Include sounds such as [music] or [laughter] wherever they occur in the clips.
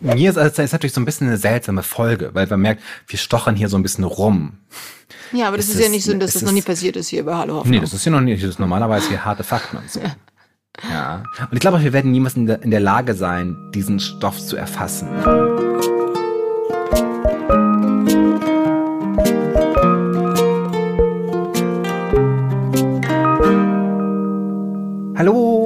mir ist es ist natürlich so ein bisschen eine seltsame Folge, weil man merkt, wir stochern hier so ein bisschen rum. Ja, aber das Es ist, ja ist- nicht so, dass das noch nie ist- passiert ist hier bei Hallo Hoffnung. Nee, das ist ja noch nicht, das ist normalerweise hier harte Fakten und so. Ja. Und ich glaube, wir werden niemals in der, in der Lage sein, diesen Stoff zu erfassen. Hallo,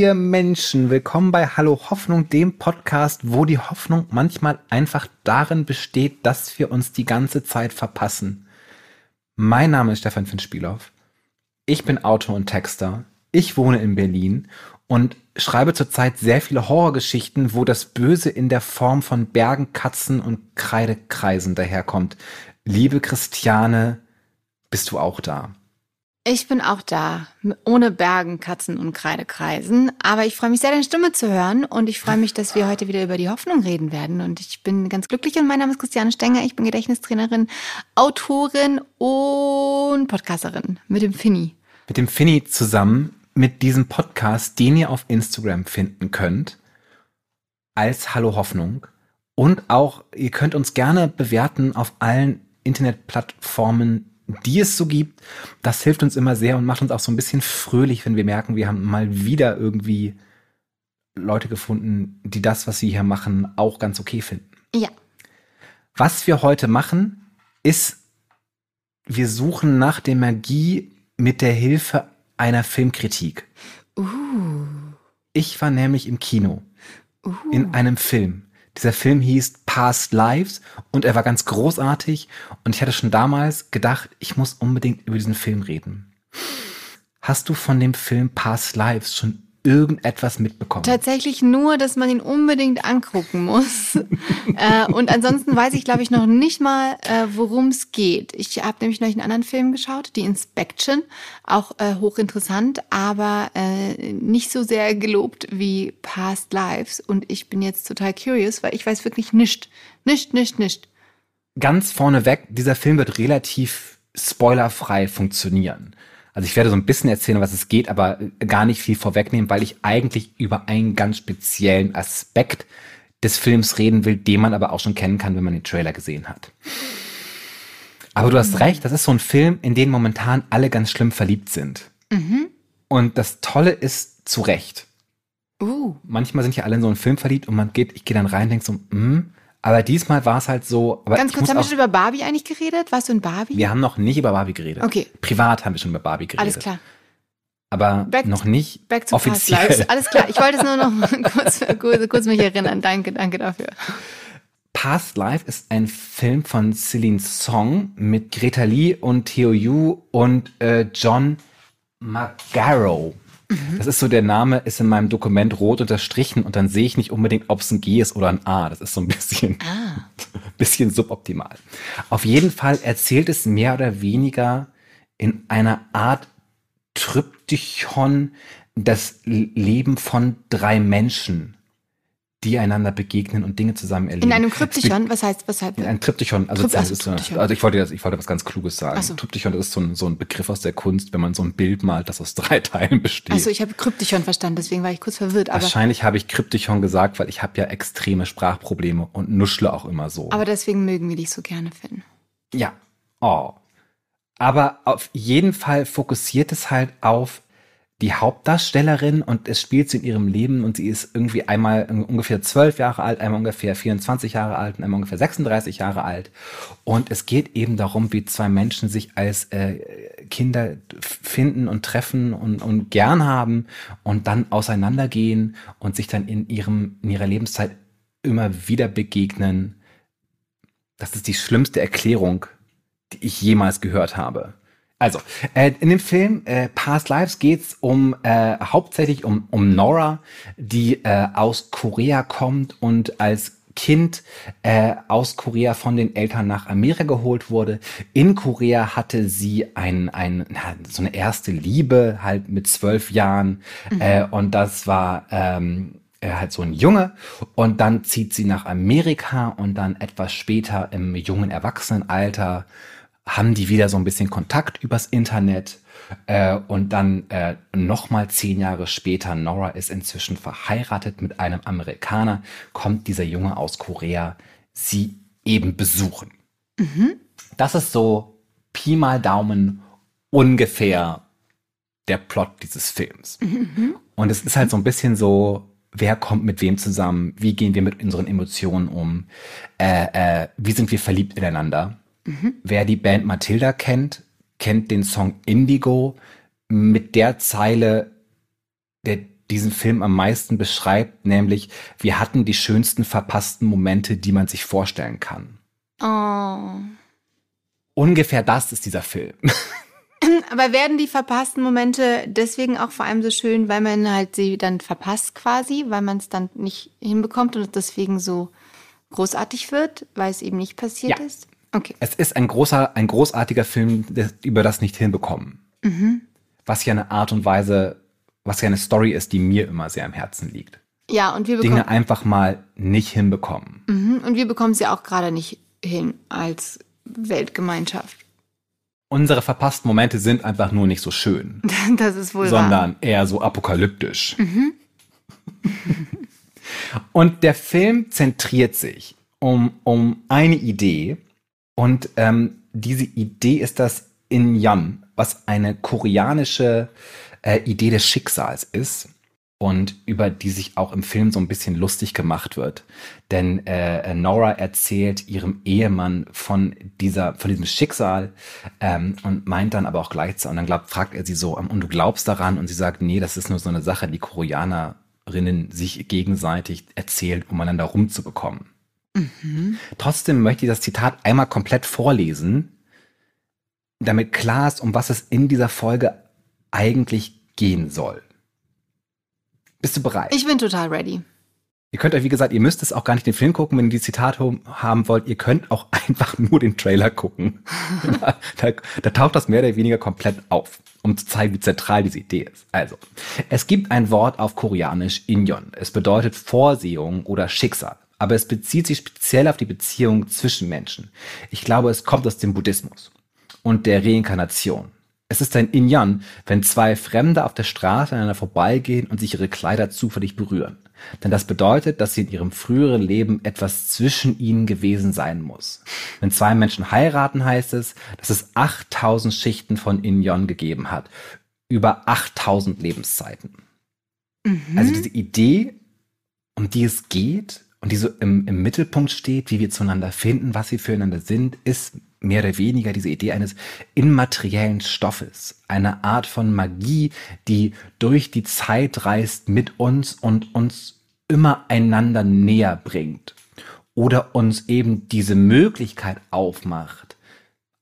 ihr Menschen. Willkommen bei Hallo Hoffnung, dem Podcast, wo die Hoffnung manchmal einfach darin besteht, dass wir uns die ganze Zeit verpassen. Mein Name ist Stefan Finspielhoff. Ich bin Autor und Texter. Ich wohne in Berlin und schreibe zurzeit sehr viele Horrorgeschichten, wo das Böse in der Form von Bergen, Katzen und Kreidekreisen daherkommt. Liebe Christiane, bist du auch da? Ich bin auch da, ohne Bergen, Katzen und Kreidekreisen. Aber ich freue mich sehr, deine Stimme zu hören und ich freue mich, dass wir heute wieder über die Hoffnung reden werden. Und ich bin ganz glücklich und mein Name ist Christiane Stenger. Ich bin Gedächtnistrainerin, Autorin und Podcasterin mit dem Finny. Mit dem Finny zusammen mit diesem Podcast, den ihr auf Instagram finden könnt, als Hallo Hoffnung. Und auch, ihr könnt uns gerne bewerten auf allen Internetplattformen, die es so gibt. Das hilft uns immer sehr und macht uns auch so ein bisschen fröhlich, wenn wir merken, wir haben mal wieder irgendwie Leute gefunden, die das, was sie hier machen, auch ganz okay finden. Ja. Was wir heute machen, ist, wir suchen nach der Magie mit der Hilfe einer Filmkritik. Uh, Ich war nämlich im Kino uh. in einem Film. Dieser Film hieß Past Lives und er war ganz großartig und ich hatte schon damals gedacht, ich muss unbedingt über diesen Film reden. Hast du von dem Film Past Lives schon irgendetwas mitbekommen? Tatsächlich nur, dass man ihn unbedingt angucken muss. [laughs] äh, und ansonsten weiß ich, glaube ich, noch nicht mal, äh, worum es geht. Ich habe nämlich noch einen anderen Film geschaut, die Inspection, auch äh, hochinteressant, aber äh, nicht so sehr gelobt wie Past Lives. Und ich bin jetzt total curious, weil ich weiß wirklich nicht, nicht, nicht, nicht. ganz vorneweg, dieser Film wird relativ spoilerfrei funktionieren. Also ich werde so ein bisschen erzählen, was es geht, aber gar nicht viel vorwegnehmen, weil ich eigentlich über einen ganz speziellen Aspekt des Films reden will, den man aber auch schon kennen kann, wenn man den Trailer gesehen hat. Aber du hast recht, das ist so ein Film, in den momentan alle ganz schlimm verliebt sind. Und das Tolle ist zu Recht. Uh, manchmal sind ja alle in so einen Film verliebt und man geht, ich gehe dann rein und denk so, hm, aber diesmal war es halt so, aber ganz kurz, haben wir schon über Barbie eigentlich geredet? Warst du in Barbie? wir haben noch nicht über Barbie geredet. Okay. Privat haben wir schon über Barbie geredet. Alles klar. Aber Back- noch nicht Back to Past offiziell. Lives. Alles klar. Ich wollte es nur noch [laughs] [laughs] kurz, kurz, kurz mich erinnern. Danke, danke dafür. Past Life ist ein Film von Celine Song mit Greta Lee und Theo Yu und äh, John Magaro. Das ist so der Name, ist in meinem Dokument rot unterstrichen und dann sehe ich nicht unbedingt, ob es ein G ist oder ein A. Das ist so ein bisschen, Ah. [laughs] bisschen suboptimal. Auf jeden Fall erzählt es mehr oder weniger in einer Art Tryptychon das Leben von drei Menschen, die einander begegnen und Dinge zusammen erleben. In einem Kryptychon, was heißt, was heißt? ein Triptychon, also, Tryp- das also ist so, also ich wollte das, ich wollte was ganz Kluges sagen. So. Triptychon, das ist so ein, so ein Begriff aus der Kunst, wenn man so ein Bild malt, das aus drei [laughs] Teilen besteht. Also ich habe Kryptychon verstanden, deswegen war ich kurz verwirrt. Wahrscheinlich habe ich Kryptychon gesagt, weil ich habe ja extreme Sprachprobleme und nuschle auch immer so. aber deswegen mögen wir dich so gerne, Finn. Ja. Oh. Aber auf jeden Fall fokussiert es halt auf die Hauptdarstellerin und es spielt sie in ihrem Leben und sie ist irgendwie einmal ungefähr zwölf Jahre alt, einmal ungefähr 24 Jahre alt und einmal ungefähr 36 Jahre alt. Und es geht eben darum, wie zwei Menschen sich als äh, Kinder finden und treffen und, und gern haben und dann auseinandergehen und sich dann in ihrem, in ihrer Lebenszeit immer wieder begegnen. Das ist die schlimmste Erklärung, die ich jemals gehört habe. Also, äh, in dem Film äh, Past Lives geht's um äh, hauptsächlich um, um Nora, die äh, aus Korea kommt und als Kind äh, aus Korea von den Eltern nach Amerika geholt wurde. In Korea hatte sie ein, ein, na, so eine erste Liebe halt mit zwölf Jahren. Äh, und das war ähm, äh, halt so ein Junge. Und dann zieht sie nach Amerika und dann etwas später im jungen Erwachsenenalter haben die wieder so ein bisschen Kontakt übers Internet. Äh, und dann äh, nochmal zehn Jahre später, Nora ist inzwischen verheiratet mit einem Amerikaner, kommt dieser Junge aus Korea sie eben besuchen. Mhm. Das ist so Pi mal Daumen ungefähr der Plot dieses Films. Mhm. Und es ist halt so ein bisschen so, wer kommt mit wem zusammen, wie gehen wir mit unseren Emotionen um, äh, äh, wie sind wir verliebt ineinander. Mhm. Wer die Band Matilda kennt, kennt den Song Indigo mit der Zeile, der diesen Film am meisten beschreibt, nämlich wir hatten die schönsten verpassten Momente, die man sich vorstellen kann. Oh. Ungefähr das ist dieser Film. [laughs] Aber werden die verpassten Momente deswegen auch vor allem so schön, weil man halt sie dann verpasst quasi, weil man es dann nicht hinbekommt und es deswegen so großartig wird, weil es eben nicht passiert ja. ist? Okay. Es ist ein großer, ein großartiger Film, der, über das nicht hinbekommen. Mhm. Was ja eine Art und Weise, was ja eine Story ist, die mir immer sehr am Herzen liegt. Ja, und wir bekommen. Dinge einfach mal nicht hinbekommen. Mhm. Und wir bekommen ja auch gerade nicht hin als Weltgemeinschaft. Unsere verpassten Momente sind einfach nur nicht so schön. [laughs] Das ist wohl Sondern wahr. eher so apokalyptisch. Mhm. [laughs] und der Film zentriert sich um, um eine Idee, und ähm, diese Idee ist das Inyan, was eine koreanische äh, Idee des Schicksals ist und über die sich auch im Film so ein bisschen lustig gemacht wird. Denn äh, Nora erzählt ihrem Ehemann von dieser, von diesem Schicksal ähm, und meint dann aber auch gleichzeitig, und dann glaubt, fragt er sie so, ähm, und du glaubst daran? Und sie sagt, nee, das ist nur so eine Sache, die Koreanerinnen sich gegenseitig erzählt, um einander rumzubekommen. Mhm. Trotzdem möchte ich das Zitat einmal komplett vorlesen, damit klar ist, um was es in dieser Folge eigentlich gehen soll. Bist du bereit? Ich bin total ready. Ihr könnt euch, wie gesagt, ihr müsst es auch gar nicht den Film gucken, wenn ihr die Zitate haben wollt. Ihr könnt auch [laughs] einfach nur den Trailer gucken. [laughs] da, da, da, taucht das mehr oder weniger komplett auf, um zu zeigen, wie zentral diese Idee ist. Also, es gibt ein Wort auf Koreanisch, Inyon. Es bedeutet Vorsehung oder Schicksal aber es bezieht sich speziell auf die Beziehung zwischen Menschen. Ich glaube, es kommt aus dem Buddhismus und der Reinkarnation. Es ist ein Inyan, wenn zwei Fremde auf der Straße aneinander vorbeigehen und sich ihre Kleider zufällig berühren. Denn das bedeutet, dass sie in ihrem früheren Leben etwas zwischen ihnen gewesen sein muss. Wenn zwei Menschen heiraten, heißt es, dass es 8000 Schichten von Inyon gegeben hat. Über 8000 Lebenszeiten. Mhm. Also diese Idee, um die es geht, und die so im, im Mittelpunkt steht, wie wir zueinander finden, was wir füreinander sind, ist mehr oder weniger diese Idee eines immateriellen Stoffes, eine Art von Magie, die durch die Zeit reist mit uns und uns immer einander näher bringt oder uns eben diese Möglichkeit aufmacht,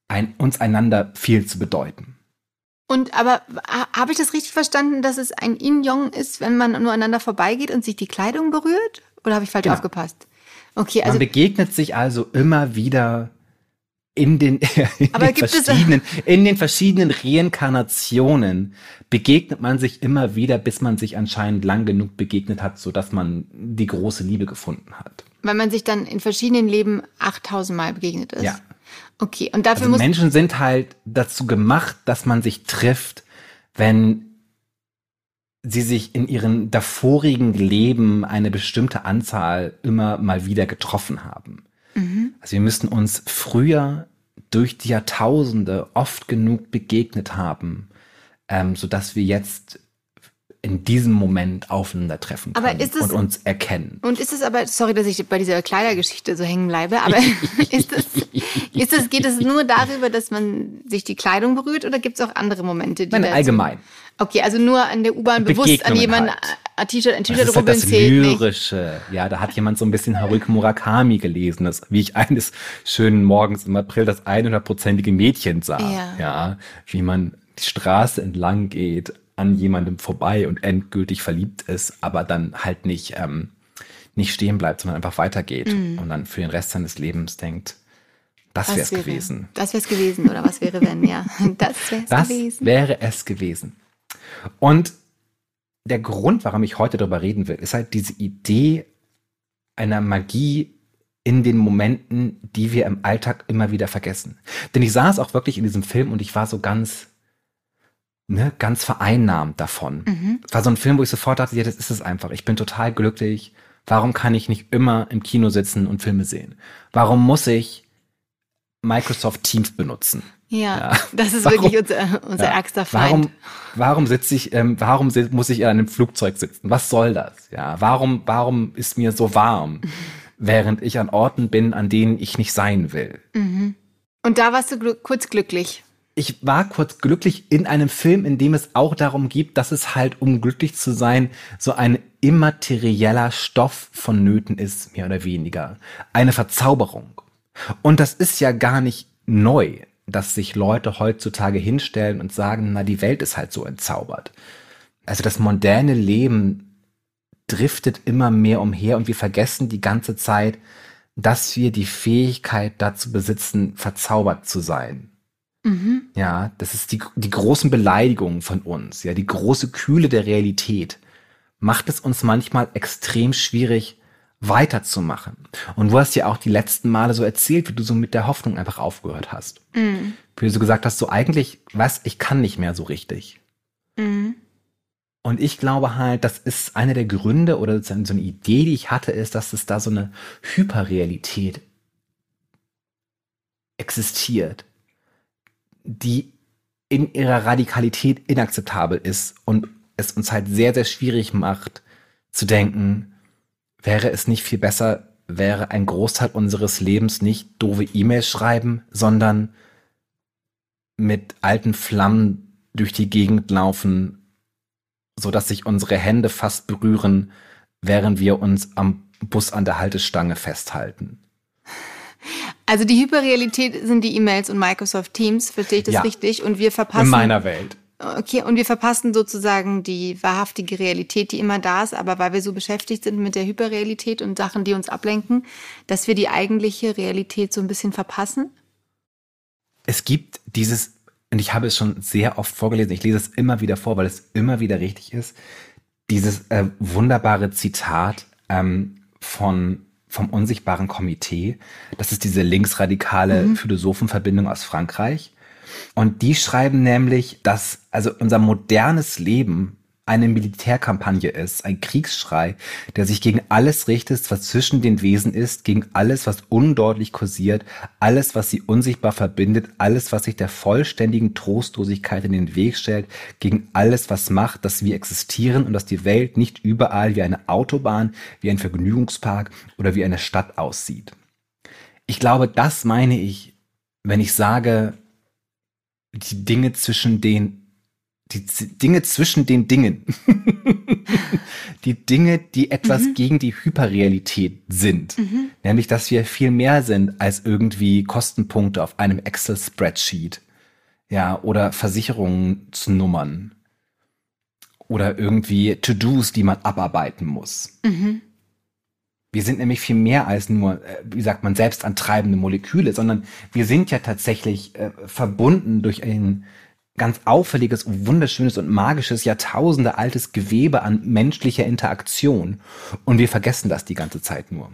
ein, uns einander viel zu bedeuten. Und aber habe ich das richtig verstanden, dass es ein Yin-Yong ist, wenn man nur aneinander vorbeigeht und sich die Kleidung berührt? Oder habe ich falsch genau. aufgepasst? Okay, also. Man begegnet sich also immer wieder in den, [laughs] in den verschiedenen, in den verschiedenen Reinkarnationen begegnet man sich immer wieder, bis man sich anscheinend lang genug begegnet hat, so dass man die große Liebe gefunden hat. Weil man sich dann in verschiedenen Leben 8000 Mal begegnet ist. Ja. Okay, und dafür also muss Menschen sind halt dazu gemacht, dass man sich trifft, wenn sie sich in ihren davorigen Leben eine bestimmte Anzahl immer mal wieder getroffen haben. Mhm. Also wir müssten uns früher durch die Jahrtausende oft genug begegnet haben, ähm, sodass wir jetzt in diesem Moment aufeinandertreffen können es, und uns erkennen. Und ist es aber, sorry, dass ich bei dieser Kleidergeschichte so hängen bleibe, aber [laughs] ist es, ist es, geht es nur darüber, dass man sich die Kleidung berührt oder gibt es auch andere Momente? Die Nein, allgemein. Okay, also nur an der U-Bahn bewusst an jemanden halt. ein T-Shirt, ein T-Shirt rubbeln halt das Lyrische. Nicht. Ja, da hat jemand so ein bisschen Haruki Murakami gelesen, das, wie ich eines schönen Morgens im April das 100-prozentige Mädchen sah. Ja. ja, wie man die Straße entlang geht, an jemandem vorbei und endgültig verliebt ist, aber dann halt nicht, ähm, nicht stehen bleibt, sondern einfach weitergeht mm. und dann für den Rest seines Lebens denkt, das wäre es gewesen. Das wäre es gewesen oder was wäre wenn, ja. [laughs] Das wäre es gewesen. wäre es gewesen. Und der Grund, warum ich heute darüber reden will, ist halt diese Idee einer Magie in den Momenten, die wir im Alltag immer wieder vergessen. Denn ich saß auch wirklich in diesem Film und ich war so ganz, ne, ganz vereinnahmt davon. Mhm. Es war so ein Film, wo ich sofort dachte, ja, das ist es einfach. Ich bin total glücklich. Warum kann ich nicht immer im Kino sitzen und Filme sehen? Warum muss ich Microsoft Teams benutzen? Ja, ja. [laughs] das ist warum, wirklich unser, unser ja, ärgster Feind. Warum, warum sitze ich, ähm, warum muss ich in einem Flugzeug sitzen? Was soll das? Ja, warum, warum ist mir so warm? [laughs] während ich an Orten bin, an denen ich nicht sein will. Mhm. Und da warst du gl kurz glücklich. Ich war kurz glücklich in einem Film, in dem es auch darum geht, dass es halt, um glücklich zu sein, so ein immaterieller Stoff vonnöten ist, mehr oder weniger. Eine Verzauberung. Und das ist ja gar nicht neu, dass sich Leute heutzutage hinstellen und sagen, na, die Welt ist halt so entzaubert. Also das moderne Leben driftet immer mehr umher und wir vergessen die ganze Zeit, dass wir die Fähigkeit dazu besitzen, verzaubert zu sein. Mhm. Ja, das ist die, die großen Beleidigungen von uns, ja, die große Kühle der Realität macht es uns manchmal extrem schwierig, weiterzumachen. Und du hast ja auch die letzten Male so erzählt, wie du so mit der Hoffnung einfach aufgehört hast. Mhm. Wie du so gesagt hast, so eigentlich, was, ich kann nicht mehr so richtig. Mhm. Und ich glaube halt, das ist einer der Gründe oder so eine Idee, die ich hatte, ist, dass es da so eine Hyperrealität existiert, die in ihrer Radikalität inakzeptabel ist und es uns halt sehr, sehr schwierig macht zu denken, wäre es nicht viel besser, wäre ein Großteil unseres Lebens nicht doofe E-Mails schreiben, sondern mit alten Flammen durch die Gegend laufen so dass sich unsere Hände fast berühren, während wir uns am Bus an der Haltestange festhalten. Also die Hyperrealität sind die E-Mails und Microsoft Teams, verstehe ich das ja, richtig? Und wir verpassen. In meiner Welt. Okay, und wir verpassen sozusagen die wahrhaftige Realität, die immer da ist, aber weil wir so beschäftigt sind mit der Hyperrealität und Sachen, die uns ablenken, dass wir die eigentliche Realität so ein bisschen verpassen? Es gibt dieses und ich habe es schon sehr oft vorgelesen, ich lese es immer wieder vor, weil es immer wieder richtig ist, dieses äh, wunderbare Zitat ähm, von vom unsichtbaren Komitee. Das ist diese linksradikale mhm. Philosophenverbindung aus Frankreich. Und die schreiben nämlich, dass also unser modernes Leben eine Militärkampagne ist, ein Kriegsschrei, der sich gegen alles richtet, was zwischen den Wesen ist, gegen alles, was undeutlich kursiert, alles, was sie unsichtbar verbindet, alles, was sich der vollständigen Trostlosigkeit in den Weg stellt, gegen alles, was macht, dass wir existieren und dass die Welt nicht überall wie eine Autobahn, wie ein Vergnügungspark oder wie eine Stadt aussieht. Ich glaube, das meine ich, wenn ich sage, die Dinge zwischen den die Dinge zwischen den Dingen. [laughs] die Dinge, die etwas mhm. gegen die Hyperrealität sind. Mhm. Nämlich, dass wir viel mehr sind als irgendwie Kostenpunkte auf einem Excel-Spreadsheet. Ja, oder Versicherungsnummern. Oder irgendwie To-Dos, die man abarbeiten muss. Mhm. Wir sind nämlich viel mehr als nur, äh, wie sagt man, selbstantreibende Moleküle, sondern wir sind ja tatsächlich äh, verbunden durch ein ganz auffälliges, wunderschönes und magisches, Jahrtausende altes Gewebe an menschlicher Interaktion. Und wir vergessen das die ganze Zeit nur.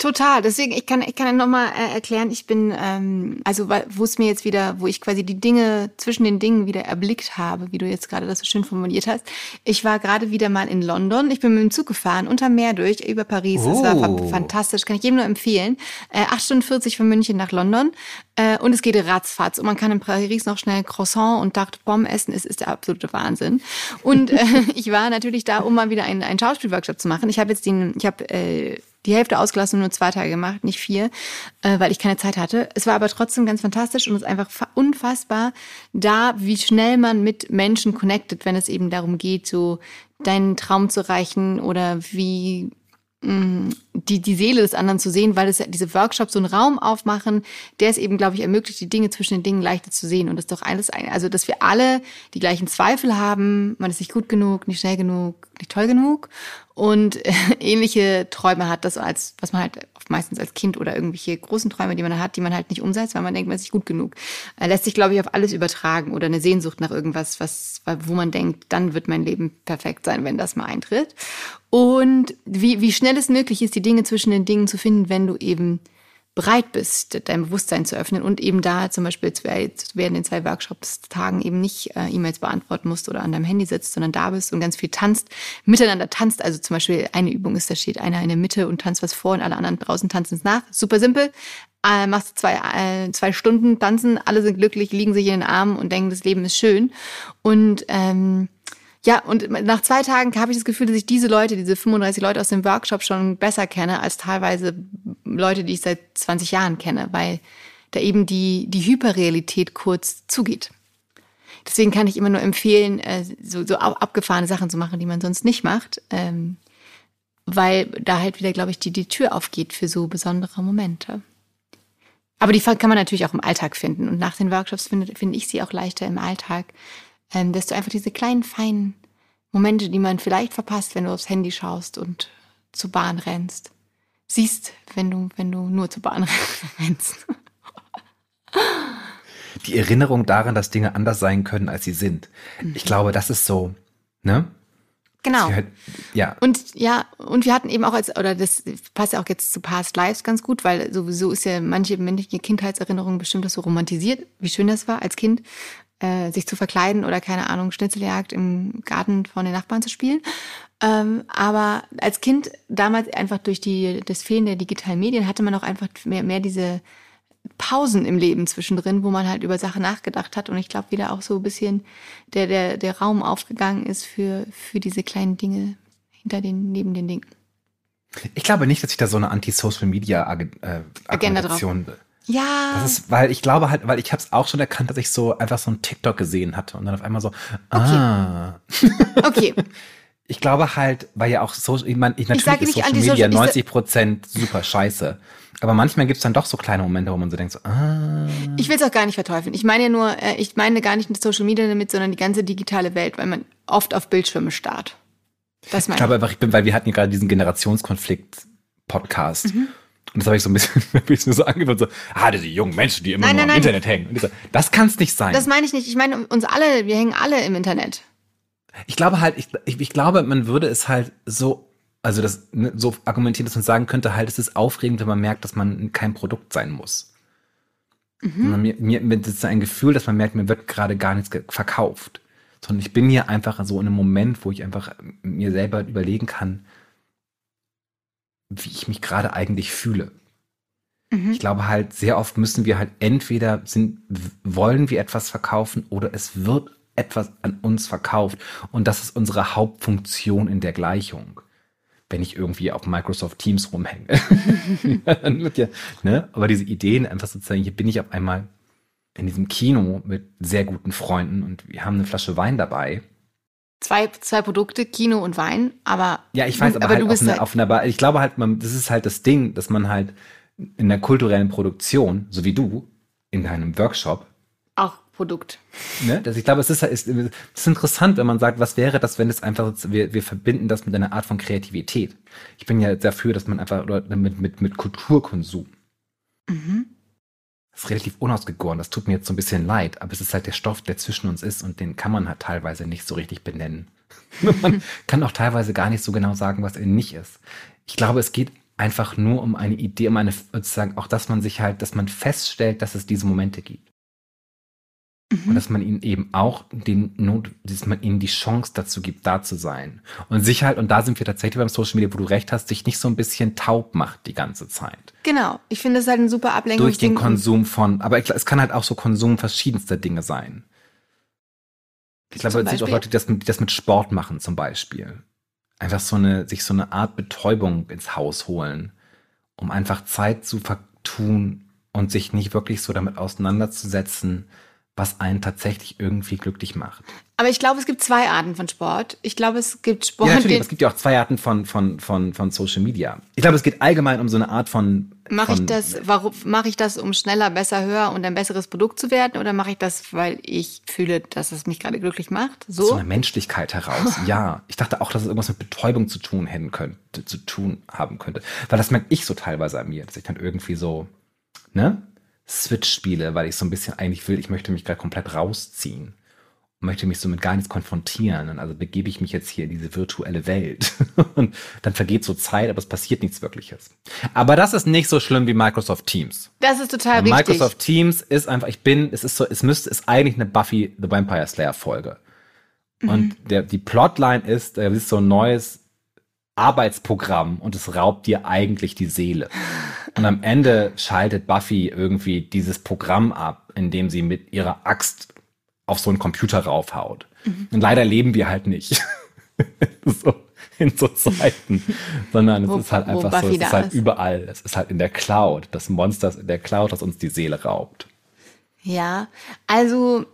Total. Deswegen, ich kann, ich kann nochmal äh, erklären, ich bin, ähm, also wo es mir jetzt wieder, wo ich quasi die Dinge zwischen den Dingen wieder erblickt habe, wie du jetzt gerade das so schön formuliert hast. Ich war gerade wieder mal in London. Ich bin mit dem Zug gefahren, unter Meer durch, über Paris. Oh. Das war fantastisch, kann ich jedem nur empfehlen. Äh, 8 Stunden 40 von München nach London. Äh, und es geht ratzfatz. Und man kann in Paris noch schnell Croissant und Tarte Pomme essen. Es ist der absolute Wahnsinn. Und äh, [laughs] ich war natürlich da, um mal wieder einen, einen Schauspielworkshop zu machen. Ich habe jetzt den, ich habe äh, die Hälfte ausgelassen und nur zwei Tage gemacht, nicht vier, äh, weil ich keine Zeit hatte. Es war aber trotzdem ganz fantastisch und es ist einfach unfassbar da, wie schnell man mit Menschen connectet, wenn es eben darum geht, so deinen Traum zu erreichen oder wie mm, die, die Seele des anderen zu sehen, weil es diese Workshops so einen Raum aufmachen, der es eben, glaube ich, ermöglicht, die Dinge zwischen den Dingen leichter zu sehen. Und das ist doch alles, ein, also, dass wir alle die gleichen Zweifel haben, man ist nicht gut genug, nicht schnell genug, nicht toll genug und äh, [laughs] ähnliche Träume hat, das als was man halt meistens als Kind oder irgendwelche großen Träume, die man hat, die man halt nicht umsetzt, weil man denkt, man ist nicht gut genug. Äh, lässt sich, glaube ich, auf alles übertragen oder eine Sehnsucht nach irgendwas, was, wo man denkt, dann wird mein Leben perfekt sein, wenn das mal eintritt. Und wie, wie schnell es möglich ist, die Dinge zwischen den Dingen zu finden, wenn du eben bereit bist, dein Bewusstsein zu öffnen und eben da zum Beispiel während den zwei Workshops-Tagen eben nicht äh, E-Mails beantworten musst oder an deinem Handy sitzt, sondern da bist und ganz viel tanzt, miteinander tanzt. Also zum Beispiel eine Übung ist, da steht einer in der Mitte und tanzt was vor und alle anderen draußen tanzen es nach. Super simpel. Äh, machst zwei, äh, zwei Stunden tanzen, alle sind glücklich, liegen sich in den Armen und denken, das Leben ist schön. Und ähm, ja, und nach zwei Tagen habe ich das Gefühl, dass ich diese Leute, diese 35 Leute aus dem Workshop schon besser kenne als teilweise Leute, die ich seit 20 Jahren kenne, weil da eben die, die Hyperrealität kurz zugeht. Deswegen kann ich immer nur empfehlen, äh, so, so abgefahrene Sachen zu machen, die man sonst nicht macht, ähm, weil da halt wieder, glaube ich, die, die Tür aufgeht für so besondere Momente. Aber die kann man natürlich auch im Alltag finden. Und nach den Workshops finde, finde ich sie auch leichter im Alltag, ähm, dass du einfach diese kleinen, feinen Momente, die man vielleicht verpasst, wenn du aufs Handy schaust und zur Bahn rennst, siehst, wenn du, wenn du nur zur Bahn [laughs] rennst. Die Erinnerung daran, dass Dinge anders sein können, als sie sind. Mhm. Ich glaube, das ist so, ne? Genau. Halt, ja. Und ja, und wir hatten eben auch als, oder das passt ja auch jetzt zu Past Lives ganz gut, weil sowieso ist ja manche männliche Kindheitserinnerungen bestimmt das so romantisiert, wie schön das war als Kind äh, sich zu verkleiden oder keine Ahnung, Schnitzeljagd im Garten von den Nachbarn zu spielen. Ähm, aber als Kind damals einfach durch die, das Fehlen der digitalen Medien hatte man auch einfach mehr, mehr diese Pausen im Leben zwischendrin, wo man halt über Sachen nachgedacht hat und ich glaube wieder auch so ein bisschen der, der, der Raum aufgegangen ist für, für diese kleinen Dinge hinter den, neben den Dingen. Ich glaube nicht, dass ich da so eine Anti-Social-Media-Agenda äh, drauf. Ja. Das ist, weil ich glaube halt, weil ich habe es auch schon erkannt, dass ich so einfach so ein TikTok gesehen hatte und dann auf einmal so, okay. ah. [laughs] Okay. Ich glaube halt, weil ja auch so, ich meine, ich natürlich ist Social Media 90 Prozent super scheiße. Aber manchmal gibt's dann doch so kleine Momente, wo man so denkt, so, ah. Ich will es auch gar nicht verteufeln. Ich meine ja nur, äh, ich meine gar nicht Social Media damit, sondern die ganze digitale Welt, weil man oft auf Bildschirme starrt. Das meine ich. glaube einfach, ich bin, weil wir hatten ja gerade diesen Generationskonflikt Podcast. Mhm. Und das habe ich so ein bisschen, [laughs] ein bisschen so angehört, so, ah, diese jungen Menschen, die immer nein, nur nein, im nein. Internet hängen. Und ich so, das kann es nicht sein. Das meine ich nicht. Ich meine, uns alle, wir hängen alle im Internet. Ich glaube halt, ich, ich, ich glaube, man würde es halt so, also das ne, so argumentieren, dass man sagen könnte, halt, es ist aufregend, wenn man merkt, dass man kein Produkt sein muss. Mhm. Mir, mir, mir ist ein Gefühl, dass man merkt, mir wird gerade gar nichts verkauft. Sondern ich bin hier einfach so in einem Moment, wo ich einfach mir selber überlegen kann, wie ich mich gerade eigentlich fühle. Mhm. Ich glaube halt, sehr oft müssen wir halt entweder sind, wollen wir etwas verkaufen oder es wird etwas an uns verkauft. Und das ist unsere Hauptfunktion in der Gleichung. Wenn ich irgendwie auf Microsoft Teams rumhänge. [laughs] [laughs] dann wird ja, ne? Aber diese Ideen einfach sozusagen, hier bin ich auf einmal in diesem Kino mit sehr guten Freunden und wir haben eine Flasche Wein dabei zwei, zwei Produkte, Kino und Wein, aber. Ja, ich weiß, aber, aber halt, auf, eine, halt auf einer, ich glaube halt, man, das ist halt das Ding, dass man halt in der kulturellen Produktion, so wie du, in deinem Workshop. Auch Produkt. Ne? Das, ich glaube, es ist, ist, ist interessant, wenn man sagt, was wäre das, wenn es einfach, wir, wir verbinden das mit einer Art von Kreativität. Ich bin ja dafür, dass man einfach, oder mit, mit, mit Kulturkonsum. Mhm relativ unausgegoren. Das tut mir jetzt so ein bisschen leid, aber es ist halt der Stoff, der zwischen uns ist und den kann man halt teilweise nicht so richtig benennen. [laughs] man kann auch teilweise gar nicht so genau sagen, was er nicht ist. Ich glaube, es geht einfach nur um eine Idee, um eine, sozusagen auch, dass man sich halt, dass man feststellt, dass es diese Momente gibt. Mhm. Und dass man ihnen eben auch den Not, dass man ihnen die Chance dazu gibt, da zu sein. Und sich halt, und da sind wir tatsächlich beim Social Media, wo du recht hast, sich nicht so ein bisschen taub macht die ganze Zeit. Genau. Ich finde es halt ein super Ablenkung. Durch den Konsum von, aber es kann halt auch so Konsum verschiedenster Dinge sein. Ich glaube, es sind auch Leute, die das, die das mit Sport machen, zum Beispiel. Einfach so eine, sich so eine Art Betäubung ins Haus holen, um einfach Zeit zu vertun und sich nicht wirklich so damit auseinanderzusetzen, was einen tatsächlich irgendwie glücklich macht. Aber ich glaube, es gibt zwei Arten von Sport. Ich glaube, es gibt Sport. Ja, natürlich, es gibt ja auch zwei Arten von, von, von, von Social Media. Ich glaube, es geht allgemein um so eine Art von Mache ich das, warum mache ich das, um schneller, besser, höher und ein besseres Produkt zu werden? Oder mache ich das, weil ich fühle, dass es mich gerade glücklich macht? so So? einer Menschlichkeit heraus. [laughs] Ja, ich dachte auch, dass es irgendwas mit Betäubung zu tun hätten könnte, zu tun haben könnte. Weil das merke ich so teilweise an mir, dass ich dann irgendwie so, ne, Switch spiele, weil ich so ein bisschen eigentlich will, ich möchte mich gerade komplett rausziehen. Und möchte mich so mit gar nichts konfrontieren. Und also begebe ich mich jetzt hier in diese virtuelle Welt. [laughs] Und dann vergeht so Zeit, aber es passiert nichts Wirkliches. Aber das ist nicht so schlimm wie Microsoft Teams. Das ist total richtig. Microsoft Teams ist einfach, ich bin, es ist so, es müsste, ist eigentlich eine Buffy the Vampire Slayer Folge. Und der, die Plotline ist, da ist so ein neues Arbeitsprogramm und es raubt dir eigentlich die Seele. Und am Ende schaltet Buffy irgendwie dieses Programm ab, indem sie mit ihrer Axt auf so einen Computer raufhaut. Und leider leben wir halt nicht [laughs] so in so Zeiten, sondern es Wo- ist halt einfach so, es ist halt ist. überall. Es ist halt in der Cloud. Das Monster ist in der Cloud, das uns die Seele raubt. Ja, also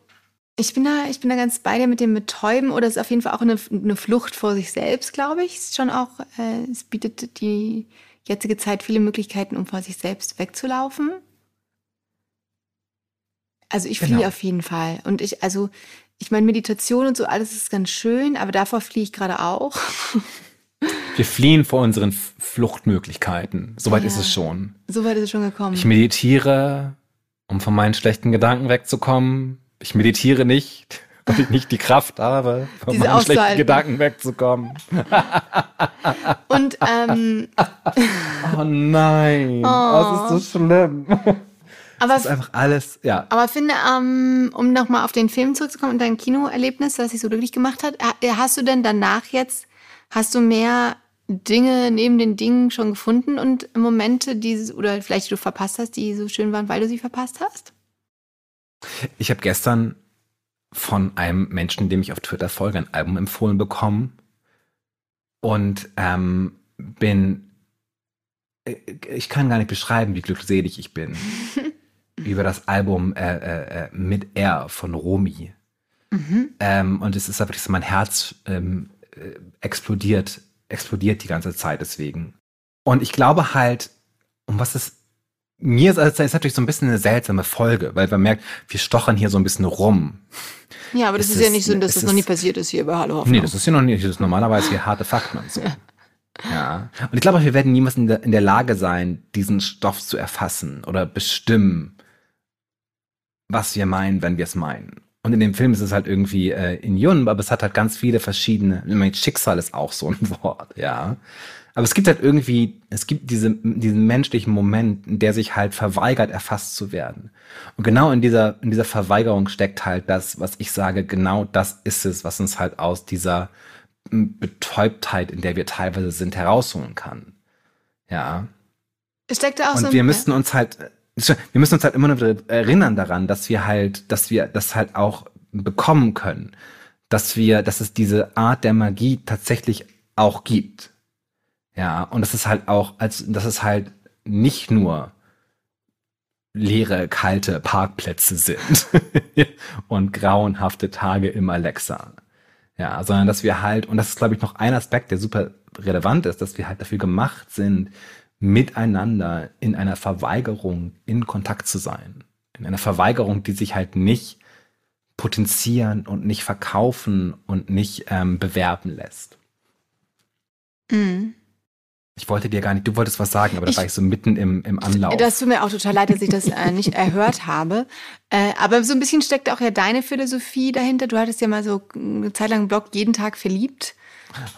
ich bin da, ich bin da ganz bei dir mit dem Betäuben oder es ist auf jeden Fall auch eine, eine Flucht vor sich selbst, glaube ich. Es ist schon auch, äh, es bietet die jetzige Zeit viele Möglichkeiten, um vor sich selbst wegzulaufen. Also ich fliehe Genau. auf jeden Fall. Und ich, also, ich meine, Meditation und so, alles ist ganz schön, aber davor fliehe ich gerade auch. [laughs] Wir fliehen vor unseren Fluchtmöglichkeiten. Soweit Ja. ist es schon. So weit ist es schon gekommen. Ich meditiere, um von meinen schlechten Gedanken wegzukommen. Ich meditiere nicht, weil ich nicht die Kraft habe, von Diese meinen schlechten. Gedanken wegzukommen. [laughs] Und ähm, Oh nein, Oh. das ist so schlimm. aber Das ist einfach alles, ja. Aber finde, ähm, um nochmal auf den Film zurückzukommen und dein Kinoerlebnis, das dich so glücklich gemacht hat, ha- hast du denn danach jetzt, hast du mehr Dinge neben den Dingen schon gefunden und Momente, die, oder vielleicht die du verpasst hast, die so schön waren, weil du sie verpasst hast? Ich habe gestern von einem Menschen, dem ich auf Twitter folge, ein Album empfohlen bekommen und ähm, bin, äh, ich kann gar nicht beschreiben, wie glückselig ich bin [laughs] über das Album äh, äh, äh, mit R von Romy. Ähm, und es ist wirklich so, mein Herz ähm, äh, explodiert, explodiert die ganze Zeit deswegen. Und ich glaube halt, um was es mir ist, also, ist natürlich so ein bisschen eine seltsame Folge, weil man merkt, wir stochern hier so ein bisschen rum. Ja, aber das Es ist, ja ist- nicht so, dass es das noch nie ist- passiert ist hier bei Hallo Hoffnung. Nee, das ist ja noch nicht, das ist normalerweise hier harte Fakten und so. [laughs] Ja. Und ich glaube, wir werden niemals in der, in der Lage sein, diesen Stoff zu erfassen oder bestimmen, was wir meinen, wenn wir es meinen. Und in dem Film ist es halt irgendwie äh, in Yun, aber es hat halt ganz viele verschiedene, ich meine, Schicksal ist auch so ein [laughs] Wort, ja. Aber es gibt halt irgendwie, es gibt diese, diesen menschlichen Moment, in der sich halt verweigert, erfasst zu werden. Und genau in dieser, in dieser Verweigerung steckt halt das, was ich sage, genau das ist es, was uns halt aus dieser Betäubtheit, in der wir teilweise sind, herausholen kann. Ja. Es steckt da auch Und so ein- wir müssten uns halt, wir müssen uns halt immer noch wieder erinnern daran, dass wir halt, dass wir das halt auch bekommen können. Dass wir, dass es diese Art der Magie tatsächlich auch gibt. Ja, und das ist halt auch, als, das ist halt nicht nur leere, kalte Parkplätze sind [laughs] und grauenhafte Tage im Alexa. Ja, sondern dass wir halt, und das ist, glaube ich, noch ein Aspekt, der super relevant ist, dass wir halt dafür gemacht sind, miteinander in einer Verweigerung in Kontakt zu sein. In einer Verweigerung, die sich halt nicht potenzieren und nicht verkaufen und nicht ähm, bewerben lässt. Mhm. Ich wollte dir gar nicht, du wolltest was sagen, aber da Ich- war ich so mitten im, im Anlauf. Das tut mir auch total leid, dass ich das äh, nicht erhört habe. Äh, aber so ein bisschen steckt auch ja deine Philosophie dahinter. Du hattest ja mal so eine Zeit lang einen Blog jeden Tag verliebt.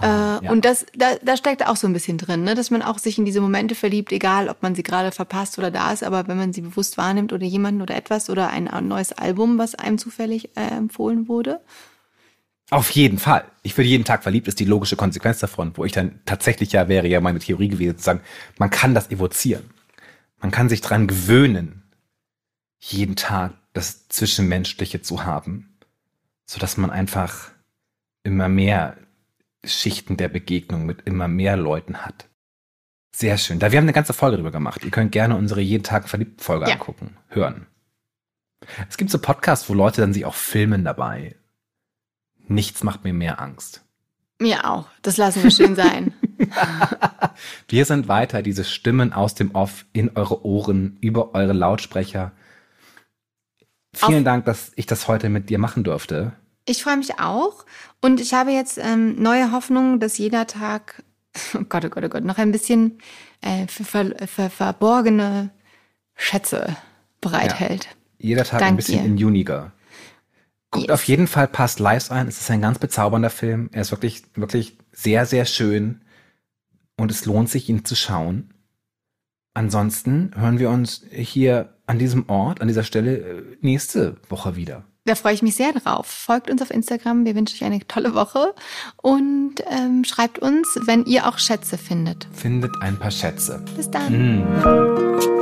äh, ja. Und das, da, da steckt auch so ein bisschen drin, ne? dass man auch sich in diese Momente verliebt, egal ob man sie gerade verpasst oder da ist, aber wenn man sie bewusst wahrnimmt oder jemanden oder etwas oder ein, ein neues Album, was einem zufällig äh, empfohlen wurde. Auf jeden Fall. Ich würde jeden Tag verliebt, ist die logische Konsequenz davon, wo ich dann tatsächlich ja wäre ja meine Theorie gewesen zu sagen, man kann das evozieren. Man kann sich dran gewöhnen, jeden Tag das Zwischenmenschliche zu haben, sodass man einfach immer mehr Schichten der Begegnung mit immer mehr Leuten hat. Sehr schön. Da wir haben eine ganze Folge drüber gemacht. Ihr könnt gerne unsere jeden Tag verliebt Folge Ja. angucken, hören. Es gibt so Podcasts, wo Leute dann sich auch filmen dabei. Nichts macht mir mehr Angst. Mir auch. Das lassen wir schön sein. [laughs] Wir sind weiter diese Stimmen aus dem Off in eure Ohren, über eure Lautsprecher. Vielen Auf- Dank, dass ich das heute mit dir machen durfte. Ich freue mich auch. Und ich habe jetzt ähm, neue Hoffnung, dass jeder Tag, [laughs] oh Gott, oh Gott, oh Gott, noch ein bisschen äh, für, ver, für verborgene Schätze bereithält. Jeder Tag ein Dank bisschen dir. in Uniger. Guckt auf jeden Fall Past Lives ein. Es ist ein ganz bezaubernder Film. Er ist wirklich, wirklich sehr, sehr schön. Und es lohnt sich, ihn zu schauen. Ansonsten hören wir uns hier an diesem Ort, an dieser Stelle äh, nächste Woche wieder. Da freue ich mich sehr drauf. Folgt uns auf Instagram. Wir wünschen euch eine tolle Woche. Und ähm, schreibt uns, wenn ihr auch Schätze findet. Findet ein paar Schätze. Bis dann. Mm.